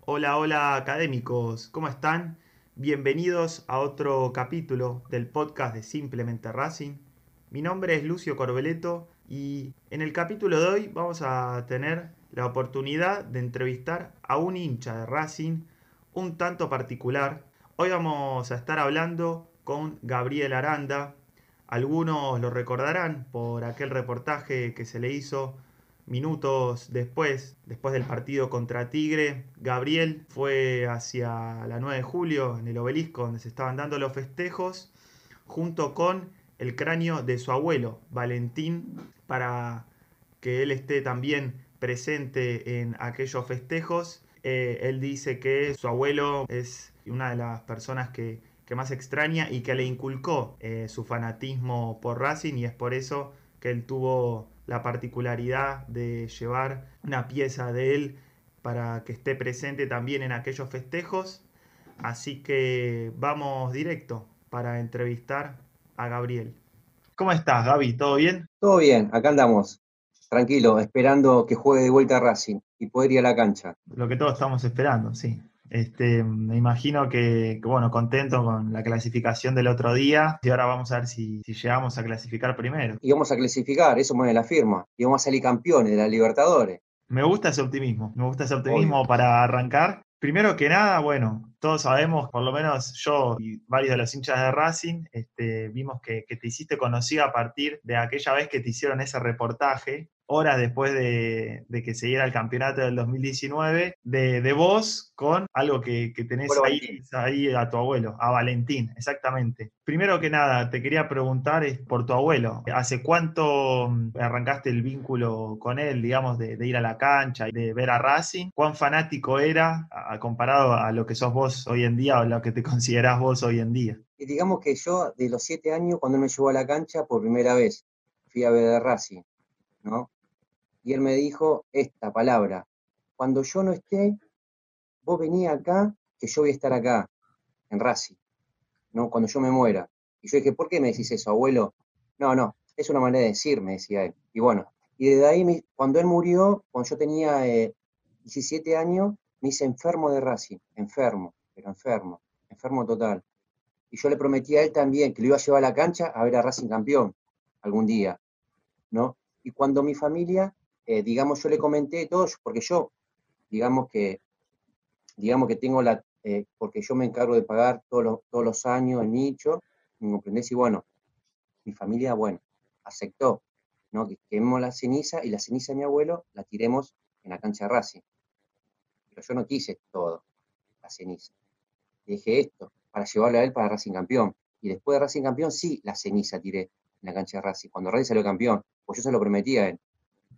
Hola, hola académicos, ¿cómo están? Bienvenidos a otro capítulo del podcast de Simplemente Racing. Mi nombre es Lucio Corbeleto y en el capítulo de hoy vamos a tener la oportunidad de entrevistar a un hincha de Racing un tanto particular. Hoy vamos a estar hablando con Gabriel Aranda. Algunos lo recordarán por aquel reportaje que se le hizo minutos después, después del partido contra Tigre, Gabriel fue hacia la 9 de julio en el obelisco donde se estaban dando los festejos, junto con el cráneo de su abuelo, Valentín, para que él esté también presente en aquellos festejos. Eh, él dice que su abuelo es una de las personas que, más extraña y que le inculcó eh, su fanatismo por Racing y es por eso que él tuvo la particularidad de llevar una pieza de él para que esté presente también en aquellos festejos. Así que vamos directo para entrevistar a Gabriel. ¿Cómo estás, Gaby? ¿Todo bien? Todo bien, acá andamos. Tranquilo, esperando que juegue de vuelta Racing y poder ir a la cancha. Lo que todos estamos esperando, sí. Este, me imagino que, bueno, contento con la clasificación del otro día y ahora vamos a ver si, llegamos a clasificar primero. Y vamos a clasificar, eso mueve la firma, y vamos a salir campeones de la Libertadores. Me gusta ese optimismo, me gusta ese optimismo para arrancar. Primero que nada, bueno, todos sabemos, por lo menos yo y varios de los hinchas de Racing, este, vimos que, que, te hiciste conocida a partir de aquella vez que te hicieron ese reportaje horas después de, que se diera el campeonato del 2019, de, de vos con algo que, tenés ahí, ahí, a tu abuelo, a Valentín, exactamente. Primero que nada, te quería preguntar es por tu abuelo. ¿Hace cuánto mm, arrancaste el vínculo con él, digamos, de, ir a la cancha y de ver a Racing? ¿Cuán fanático era comparado a lo que sos vos hoy en día o lo que te considerás vos hoy en día? Y digamos que yo, de los siete años, cuando me llevó a la cancha por primera vez, fui a ver a Racing, ¿no? y él me dijo esta palabra, cuando yo no esté, vos vení acá, que yo voy a estar acá, en Racing, ¿no? Cuando yo me muera. Y yo dije, ¿por qué me decís eso, abuelo? No, no, es una manera de decir, me decía él. Y bueno, y desde ahí, cuando él murió, cuando yo tenía 17 eh, años, me hice enfermo de Racing, enfermo, pero enfermo, enfermo total. Y yo le prometí a él también que lo iba a llevar a la cancha a ver a Racing campeón algún día, ¿no? Y cuando mi familia eh, digamos, yo le comenté todo, porque yo, digamos que, digamos que tengo la, eh, porque yo me encargo de pagar todos los, todos los años el nicho, ¿me comprendés? Y bueno, mi familia, bueno, aceptó, ¿no? Que quememos la ceniza y la ceniza de mi abuelo la tiremos en la cancha de Racing. Pero yo no quise todo, la ceniza. Dije esto, para llevarle a él para Racing campeón. Y después de Racing campeón, sí, la ceniza tiré en la cancha de Racing. Cuando Racing salió campeón, pues yo se lo prometí a él.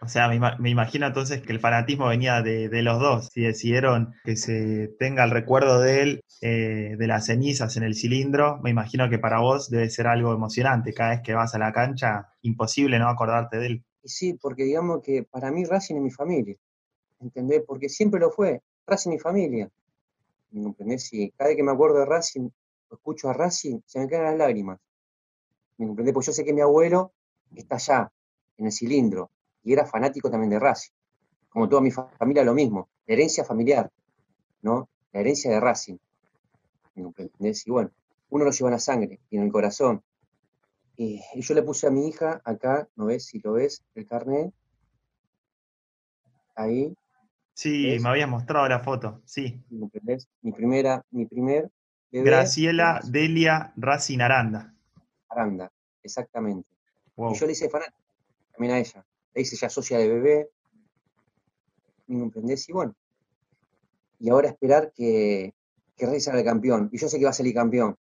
O sea, me, imagino entonces que el fanatismo venía de, los dos. Si decidieron que se tenga el recuerdo de él, eh, de las cenizas en el cilindro, me imagino que para vos debe ser algo emocionante. Cada vez que vas a la cancha, imposible no acordarte de él. Sí, porque digamos que para mí Racing es mi familia. ¿Entendés? Porque siempre lo fue. Racing es mi familia. ¿Me entendés? Si cada vez que me acuerdo de Racing, escucho a Racing, se me caen las lágrimas. ¿Me entendés? Porque yo sé que mi abuelo está allá, en el cilindro y era fanático también de Racing. Como toda mi familia, lo mismo. La herencia familiar, ¿no? La herencia de Racing. ¿Entendés? Y bueno, uno lo lleva en la sangre y en el corazón. Y, yo le puse a mi hija acá, ¿no ves? Si lo ves, el carnet. Ahí. Sí, me habías mostrado la foto, sí. ¿Entendés? Mi primera, mi primer Graciela Delia Racing Aranda. Aranda, exactamente. Y yo le hice fanático también a ella le hice ya socia de bebé, ¿me comprendés? Y bueno, y ahora esperar que, que Rey salga campeón. Y yo sé que va a salir campeón.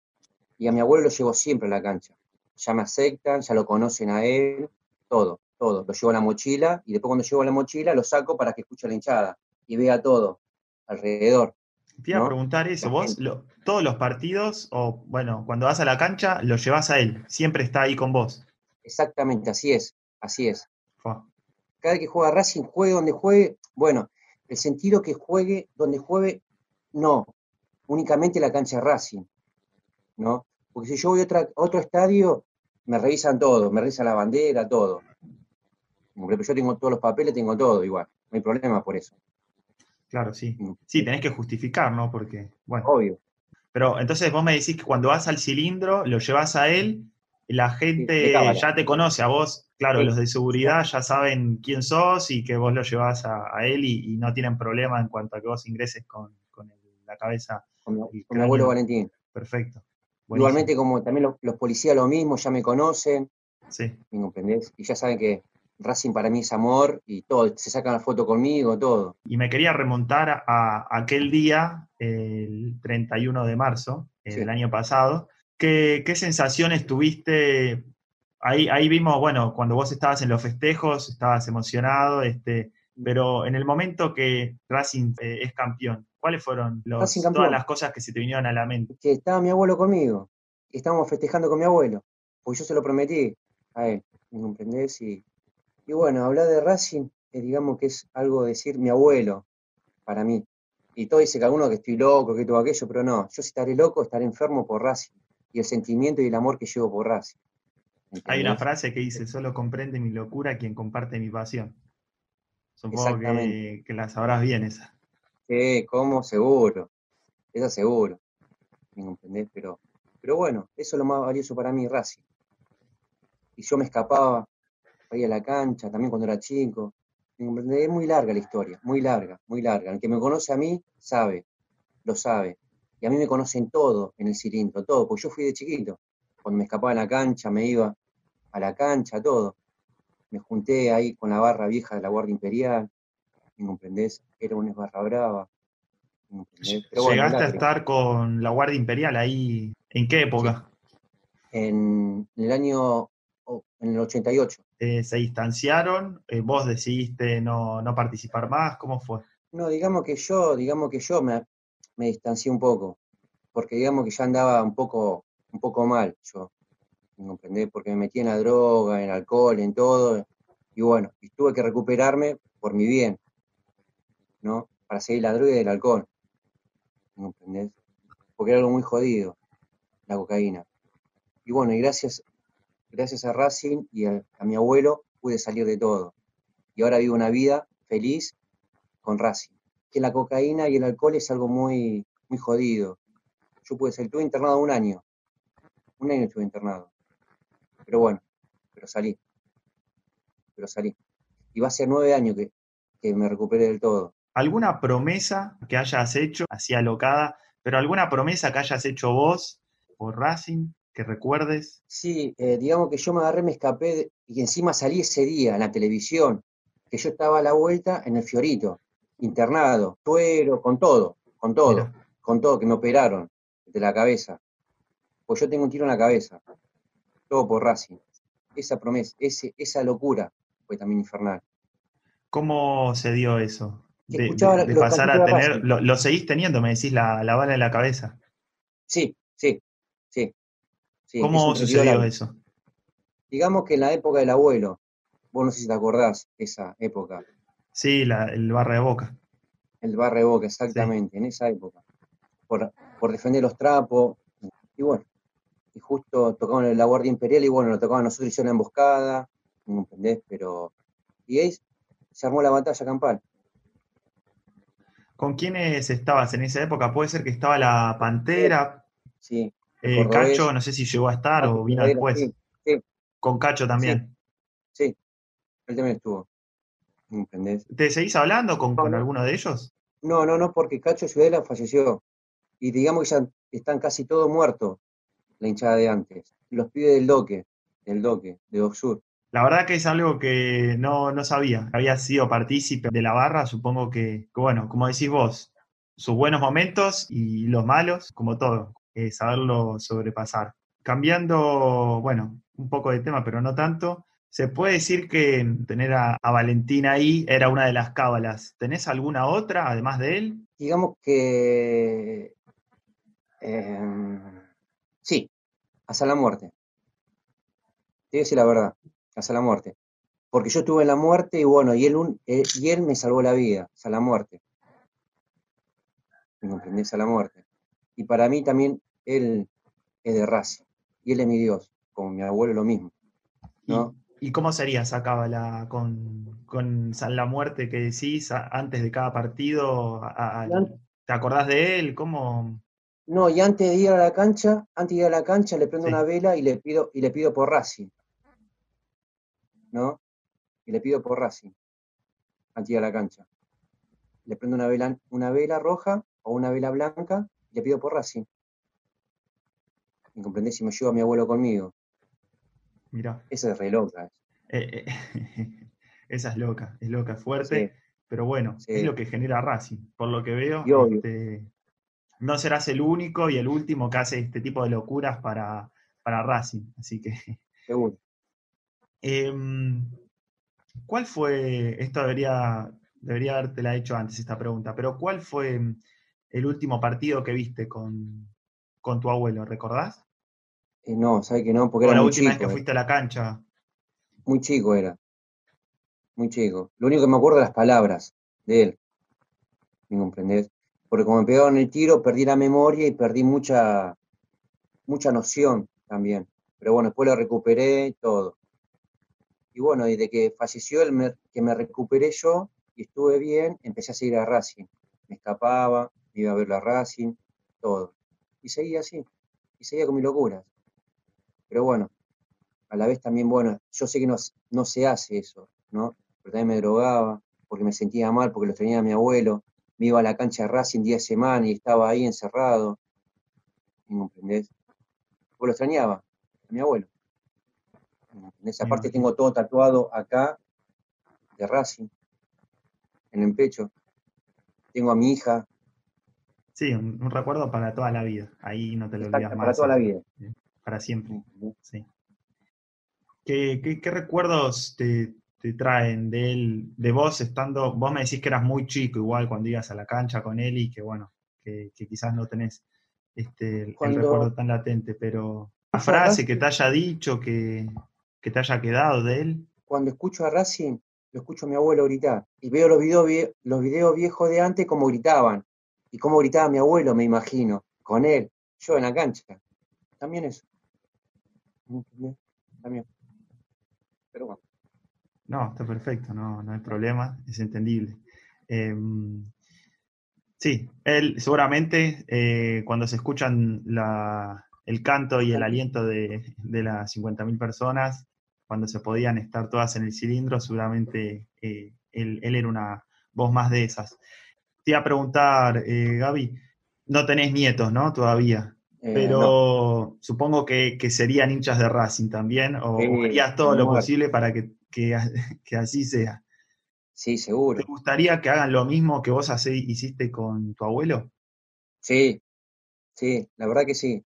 Y a mi abuelo lo llevo siempre a la cancha. Ya me aceptan, ya lo conocen a él, todo, todo. Lo llevo a la mochila y después cuando llevo a la mochila lo saco para que escuche la hinchada y vea todo alrededor. Te iba a preguntar eso, vos todos los partidos, o bueno, cuando vas a la cancha, lo llevas a él, siempre está ahí con vos. Exactamente, así es, así es. Cada vez que juega Racing, juegue donde juegue, bueno, el sentido que juegue donde juegue, no, únicamente la cancha Racing, ¿no? Porque si yo voy a, otro estadio, me revisan todo, me revisan la bandera, todo. Pero yo tengo todos los papeles, tengo todo igual, no hay problema por eso. Claro, sí. Sí, tenés que justificar, ¿no? Porque, bueno. Obvio. Pero entonces vos me decís que cuando vas al cilindro, lo llevas a él, la gente ya te conoce a vos, claro, los de seguridad ya saben quién sos y que vos lo llevas a, él y, no tienen problema en cuanto a que vos ingreses con, la cabeza. Con mi, abuelo Valentín. Perfecto. Igualmente, como también los, policías lo mismo, ya me conocen. Sí. ¿Me comprendés? Y ya saben que Racing para mí es amor y todo, se sacan la foto conmigo, todo. Y me quería remontar a aquel día, el 31 de marzo del año pasado. ¿Qué, sensaciones tuviste? Ahí, ahí vimos, bueno, cuando vos estabas en los festejos, estabas emocionado, este, pero en el momento que Racing eh, es campeón, ¿cuáles fueron todas las cosas que se te vinieron a la mente? Que estaba mi abuelo conmigo, estábamos festejando con mi abuelo, porque yo se lo prometí a él, ¿me comprendés? Y y bueno, hablar de Racing, eh, digamos que es algo decir mi abuelo, para mí. Y todo dice que alguno que estoy loco, que todo aquello, pero no, yo si estaré loco, estaré enfermo por Racing. Y el sentimiento y el amor que llevo por Racing. Hay una frase que dice, solo comprende mi locura quien comparte mi pasión. Supongo que, que, la sabrás bien esa. Sí, ¿cómo? Seguro. Esa seguro. Pero, pero bueno, eso es lo más valioso para mí, Racing. Y yo me escapaba, ahí a la cancha, también cuando era chico. Es muy larga la historia, muy larga, muy larga. El que me conoce a mí sabe, lo sabe. Y a mí me conocen todo en el cilindro, todo, porque yo fui de chiquito. Cuando me escapaba en la cancha, me iba a la cancha, todo. Me junté ahí con la barra vieja de la Guardia Imperial, ¿me comprendés? Era una barra brava. ¿Llegaste a estar con la Guardia Imperial ahí? ¿En qué época? En el año en el 88. Eh, ¿Se distanciaron? Eh, ¿Vos decidiste no, participar más? ¿Cómo fue? No, digamos que yo, digamos que yo me, distancié un poco, porque digamos que ya andaba un poco, un poco mal yo, ¿me Porque me metí en la droga, en el alcohol, en todo, y bueno, y tuve que recuperarme por mi bien, ¿no? Para seguir la droga y el alcohol, ¿me? Porque era algo muy jodido, la cocaína. Y bueno, y gracias gracias a Racing y a, mi abuelo pude salir de todo. Y ahora vivo una vida feliz con Racing. Que la cocaína y el alcohol es algo muy, muy jodido. Yo pude ser, estuve internado un año. Un año estuve internado. Pero bueno, pero salí. Pero salí. Y va a ser nueve años que, que me recuperé del todo. ¿Alguna promesa que hayas hecho, así alocada, pero alguna promesa que hayas hecho vos por Racing? Que recuerdes? Sí, eh, digamos que yo me agarré, me escapé y encima salí ese día en la televisión, que yo estaba a la vuelta en el Fiorito, internado, tuero, con todo, con todo, con todo, que me operaron de la cabeza. Pues yo tengo un tiro en la cabeza, todo por Racing. Esa promesa, ese, esa locura fue también infernal. ¿Cómo se dio eso? De, pasar a tener, lo, seguís teniendo, me decís, la, la bala en la cabeza. Sí, sí, sí. ¿Cómo sucedió eso? Digamos que en la época del abuelo, vos no sé si te acordás, esa época. Sí, el barre de boca. El barre de boca, exactamente, en esa época. Por, defender los trapos. Y bueno, y justo tocaban la Guardia Imperial y bueno, lo tocaban nosotros, hicieron una emboscada, ¿me entendés? Pero. Y ahí se armó la batalla campal. ¿Con quiénes estabas en esa época? Puede ser que estaba la Pantera. Sí, eh, Cacho, no sé si llegó a estar o vino después. Sí, Con Cacho también. Sí, él también estuvo. ¿Te seguís hablando con, alguno de ellos? No, no, no, porque Cacho Ciudadela falleció. Y digamos que ya están casi todos muertos, la hinchada de antes. Los pibes del Doque, del Doque, de Oxur. La verdad que es algo que no, no sabía. Había sido partícipe de la barra, supongo que, que, bueno, como decís vos, sus buenos momentos y los malos, como todo. Saberlo sobrepasar. Cambiando, bueno, un poco de tema, pero no tanto, se puede decir que tener a, Valentín ahí era una de las cábalas. ¿Tenés alguna otra además de él? Digamos que em, sí, hasta la muerte. Te decir la verdad, hasta la muerte. Porque yo estuve en la muerte y bueno, y él, eh, y él me salvó la vida, hasta la muerte. ¿Me comprendés? A la muerte. Y para mí también él es de raza y él es mi Dios, como mi abuelo lo mismo. ¿no? ¿Y cómo sería esa cábala con, con la muerte que decís antes de cada partido? ¿Te acordás de él? ¿Cómo? No, y antes de ir a la cancha, antes de ir a la cancha le prendo una vela y le pido, y le pido por Racing. ¿No? Y le pido por Racing. Antes de ir a la cancha. Le prendo una vela, una vela roja o una vela blanca le pido por Racing. ¿Me comprendés? Si me llevo a mi abuelo conmigo. Mira. Esa es re loca. Eh, eh, esa es loca, es loca, es fuerte, pero bueno, es lo que genera Racing. Por lo que veo, este, no serás el único y el último que hace este tipo de locuras para, para Racing. Así que. Seguro. Em, ¿Cuál fue, esto debería, debería haberte hecho antes esta pregunta, pero ¿cuál fue el último partido que viste con, con tu abuelo? ¿Recordás? Eh, no, sabes que no, porque era la última vez que fuiste a la cancha. Muy chico era. Muy chico. Lo único que me acuerdo de las palabras de él. ¿Me comprendés? Porque como me pegaron el tiro, perdí la memoria y perdí mucha, mucha noción también. Pero bueno, después lo recuperé y todo. Y bueno, desde que falleció él, que me recuperé yo y estuve bien, empecé a seguir a Racing. Me escapaba, iba a ver la Racing, todo. Y seguía así. Y seguía con mis locuras. Pero bueno, a la vez también, bueno, yo sé que no, no se hace eso, ¿no? Pero también me drogaba porque me sentía mal, porque lo tenía mi abuelo. Me iba a la cancha de Racing día de semana y estaba ahí encerrado. ¿Me comprendés? Porque lo extrañaba, a mi abuelo. ¿Me esa Aparte tengo todo tatuado acá de Racing, en el pecho. Tengo a mi hija. Sí, un, recuerdo para toda la vida. Ahí no te lo olvidas más. Para toda la vida para siempre. Sí. ¿Qué, recuerdos te, traen de él, de vos estando, vos me decís que eras muy chico igual cuando ibas a la cancha con él y que bueno, que, quizás no tenés este, el recuerdo tan latente, pero una frase que te haya dicho, que, te haya quedado de él. Cuando escucho a Racing, lo escucho a mi abuelo gritar y veo los videos, los videos viejos de antes como gritaban y cómo gritaba mi abuelo, me imagino, con él, yo en la cancha. También eso. También. Pero bueno. No, está perfecto, no, no hay problema, es entendible. Em, sí, él seguramente eh, cuando se escuchan el canto y el aliento de, las 50.000 personas, cuando se podían estar todas en el cilindro, seguramente eh, él, era una voz más de esas. Te iba a preguntar, eh, Gaby, no tenés nietos, ¿no? Todavía. Eh, pero supongo que, serían hinchas de Racing también, o, harías todo lo posible para que, que, así sea. Sí, seguro. ¿Te gustaría que hagan lo mismo que vos así, hiciste con tu abuelo? Sí, sí, la verdad que sí.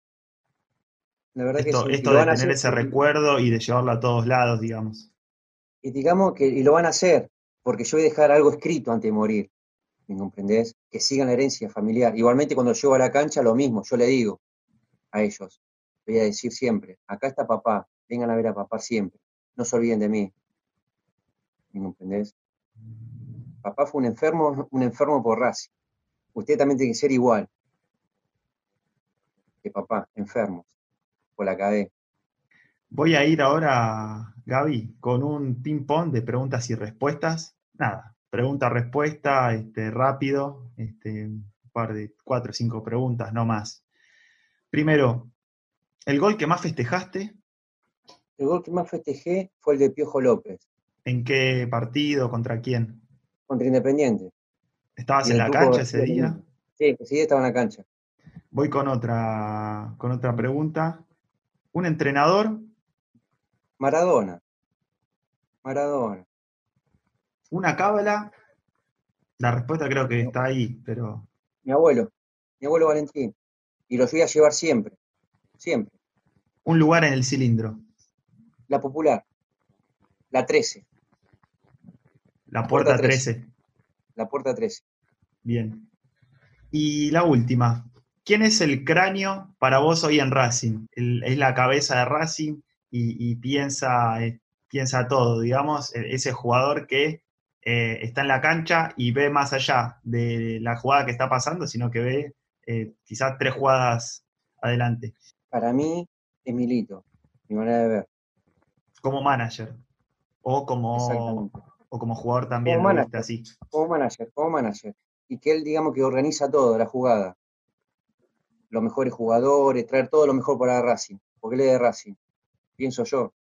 La verdad esto, que sí. Esto de tener ese recuerdo y de llevarlo a todos lados, digamos. Y digamos que y lo van a hacer, porque yo voy a dejar algo escrito antes de morir. ¿Me comprendés? Que sigan la herencia familiar. Igualmente cuando llego a la cancha, lo mismo, yo le digo, a ellos. Voy a decir siempre, acá está papá, vengan a ver a papá siempre, no se olviden de mí. ¿Me entendés? Papá fue un enfermo, un enfermo por raza. Usted también tiene que ser igual que papá, enfermos, por la cadena. Voy a ir ahora, Gaby, con un ping-pong de preguntas y respuestas. Nada, pregunta-respuesta, este, rápido, este, un par de cuatro o cinco preguntas, no más. Primero, ¿el gol que más festejaste? El gol que más festejé fue el de Piojo López. ¿En qué partido? ¿Contra quién? Contra Independiente. ¿Estabas en la cancha ese día? Sí, día estaba en la cancha. Voy con otra, con otra pregunta. ¿Un entrenador? Maradona. Maradona. ¿Una cábala? La respuesta creo que está ahí, pero. Mi abuelo. Mi abuelo Valentín y los voy a llevar siempre, siempre. Un lugar en el cilindro. La popular, la 13. La puerta, 13. La puerta 13. Bien. Y la última. ¿Quién es el cráneo para vos hoy en Racing? es la cabeza de Racing y, piensa, eh, piensa todo, digamos, e, ese jugador que eh, está en la cancha y ve más allá de la jugada que está pasando, sino que ve eh, quizás tres jugadas adelante. Para mí, Emilito, mi manera de ver. Como manager. O como, o como jugador también, Como manager. así. como manager, como manager. Y que él, digamos, que organiza todo, la jugada. Los mejores jugadores, traer todo lo mejor para Racing. Porque él es de Racing. Pienso yo.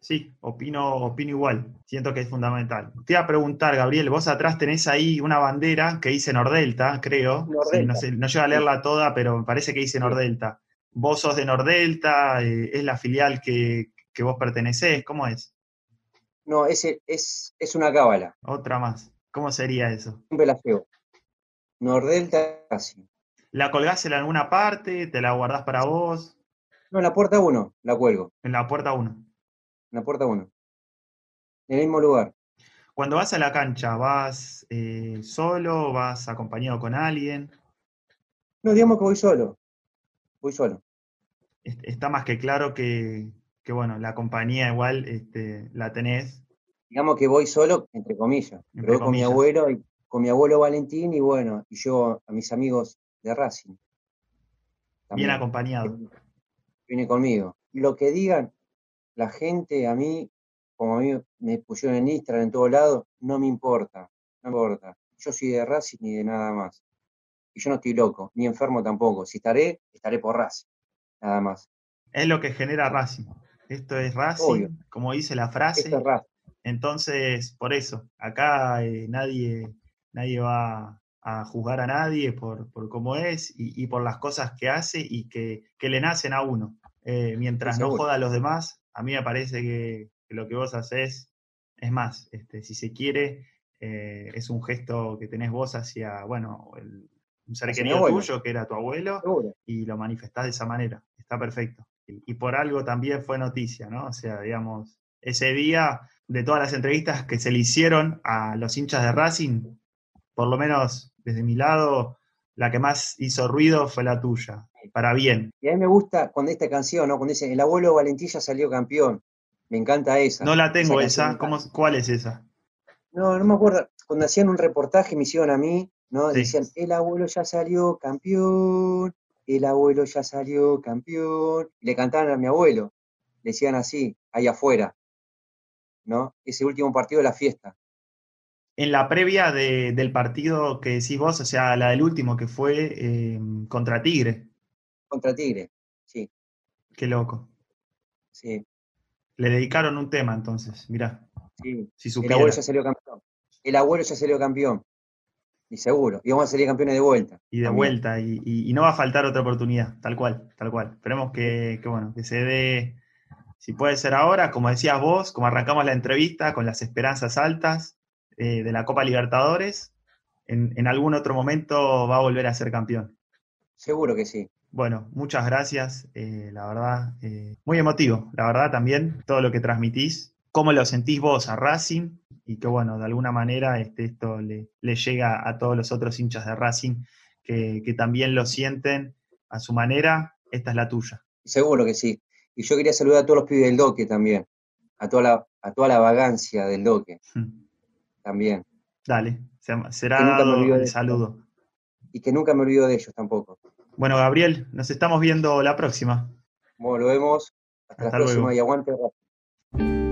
Sí, opino, opino igual. Siento que es fundamental. Te iba a preguntar, Gabriel, vos atrás tenés ahí una bandera que dice Nordelta, creo. Nordelta. Sí, no, sé, no llego a leerla toda, pero me parece que dice Nordelta. Vos sos de Nordelta, eh, es la filial que, que vos pertenecés, ¿cómo es? No, ese es, es una cábala. Otra más. ¿Cómo sería eso? Siempre la llevo. Nordelta Racing. ¿La colgás en alguna parte? ¿Te la guardás para vos? No, en la puerta 1 la cuelgo. En la puerta 1. En la puerta 1. En el mismo lugar. Cuando vas a la cancha, ¿vas eh, solo? ¿Vas acompañado con alguien? No, digamos que voy solo. Voy solo. Est- Está más que claro que, que, bueno, la compañía igual este, la tenés. Digamos que voy solo, entre comillas. Entre Pero voy con mi abuelo y con mi abuelo Valentín y bueno, y yo a mis amigos de Racing. Bien También. acompañado. viene conmigo. Lo que digan la gente a mí, como a mí me pusieron en Instagram en todos lados, no me importa, no me importa. Yo soy de Racing ni de nada más. Y yo no estoy loco, ni enfermo tampoco. Si estaré, estaré por Racing, nada más. Es lo que genera Racing. Esto es Racing, Obvio. como dice la frase. Esto es Racing. Entonces, por eso, acá eh, nadie, nadie va a juzgar a nadie por, por cómo es y, y por las cosas que hace y que, que le nacen a uno. Eh, mientras no joda a los demás, a mí me parece que, que lo que vos haces es más, este, si se quiere, eh, es un gesto que tenés vos hacia, bueno, el- un ser Hacia querido tuyo, que era tu abuelo, Seguro. y lo manifestás de esa manera. Está perfecto. Y, y por algo también fue noticia, ¿no? O sea, digamos, ese día de todas las entrevistas que se le hicieron a los hinchas de Racing, por lo menos desde mi lado, la que más hizo ruido fue la tuya, para bien. Y a mí me gusta cuando esta canción, ¿no? Cuando dice, el abuelo Valentilla salió campeón. Me encanta esa. No la tengo esa, ¿cómo. ¿cuál es esa? No, no me acuerdo. Cuando hacían un reportaje me hicieron a mí, ¿no? Sí. Decían, el abuelo ya salió campeón, el abuelo ya salió campeón. Y le cantaban a mi abuelo. Le decían así, ahí afuera. ¿No? Ese último partido de la fiesta. En la previa de- del partido que decís vos, o sea, la del último que fue eh, contra Tigre, Contra Tigre. Sí, qué loco. sí, Le dedicaron un tema entonces, mirá, sí. si El abuelo ya salió campeón. El abuelo ya salió campeón. Y seguro. Y vamos a salir campeones de vuelta. Y de también. vuelta, y, y- y no va a faltar otra oportunidad, tal cual, tal cual. Esperemos que, que, bueno, que se dé, si puede ser ahora, como decías vos, como arrancamos la entrevista, con las esperanzas altas eh, de la Copa Libertadores, en, en algún otro momento va a volver a ser campeón. Seguro que sí. Bueno, muchas gracias, eh, la verdad, eh, muy emotivo, la verdad también, todo lo que transmitís, cómo lo sentís vos a Racing, y que bueno, de alguna manera este, esto le, le llega a todos los otros hinchas de Racing que, que también lo sienten a su manera, esta es la tuya. Seguro que sí. Y yo quería saludar a todos los pibes del doque también. A toda la, a toda la vagancia del doque también. Dale, se- será dado el saludo. Y que nunca me olvido de ellos tampoco. Bueno, Gabriel, nos estamos viendo la próxima. Bueno, lo vemos. Hasta, Hasta la próxima luego. y aguante.